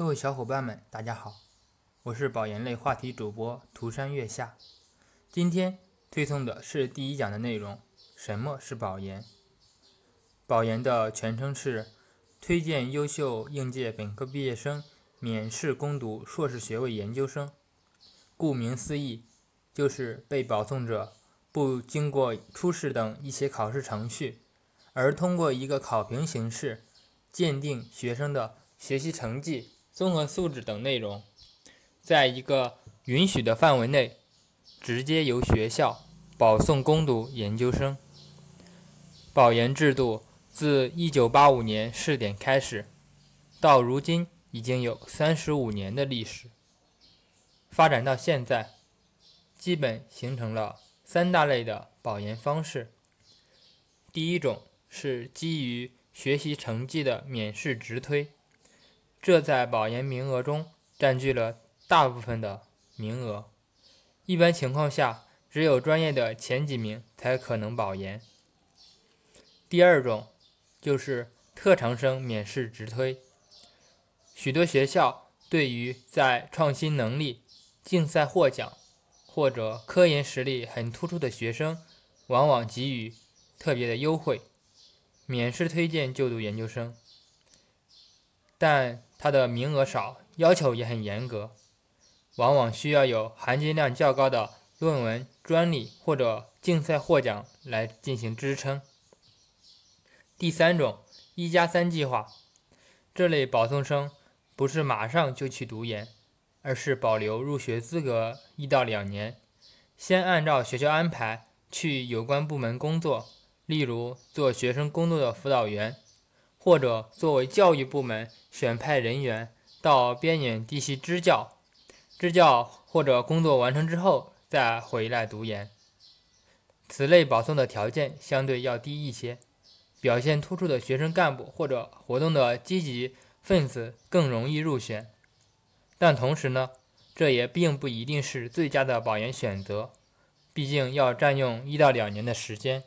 各位小伙伴们，大家好，我是保研类话题主播涂山月下。今天推送的是第一讲的内容：什么是保研？保研的全称是推荐优秀应届本科毕业生免试攻读硕士学位研究生。顾名思义，就是被保送者不经过初试等一些考试程序，而通过一个考评形式鉴定学生的学习成绩。综合素质等内容，在一个允许的范围内，直接由学校保送攻读研究生。保研制度自1985年试点开始，到如今已经有35年的历史。发展到现在，基本形成了三大类的保研方式。第一种是基于学习成绩的免试直推。这在保研名额中占据了大部分的名额，一般情况下，只有专业的前几名才可能保研。第二种就是特长生免试直推，许多学校对于在创新能力、竞赛获奖或者科研实力很突出的学生，往往给予特别的优惠，免试推荐就读研究生，但。它的名额少，要求也很严格，往往需要有含金量较高的论文、专利或者竞赛获奖来进行支撑。第三种“一加三”计划，这类保送生不是马上就去读研，而是保留入学资格一到两年，先按照学校安排去有关部门工作，例如做学生工作的辅导员。或者作为教育部门选派人员到边远地区支教，支教或者工作完成之后再回来读研。此类保送的条件相对要低一些，表现突出的学生干部或者活动的积极分子更容易入选。但同时呢，这也并不一定是最佳的保研选择，毕竟要占用一到两年的时间。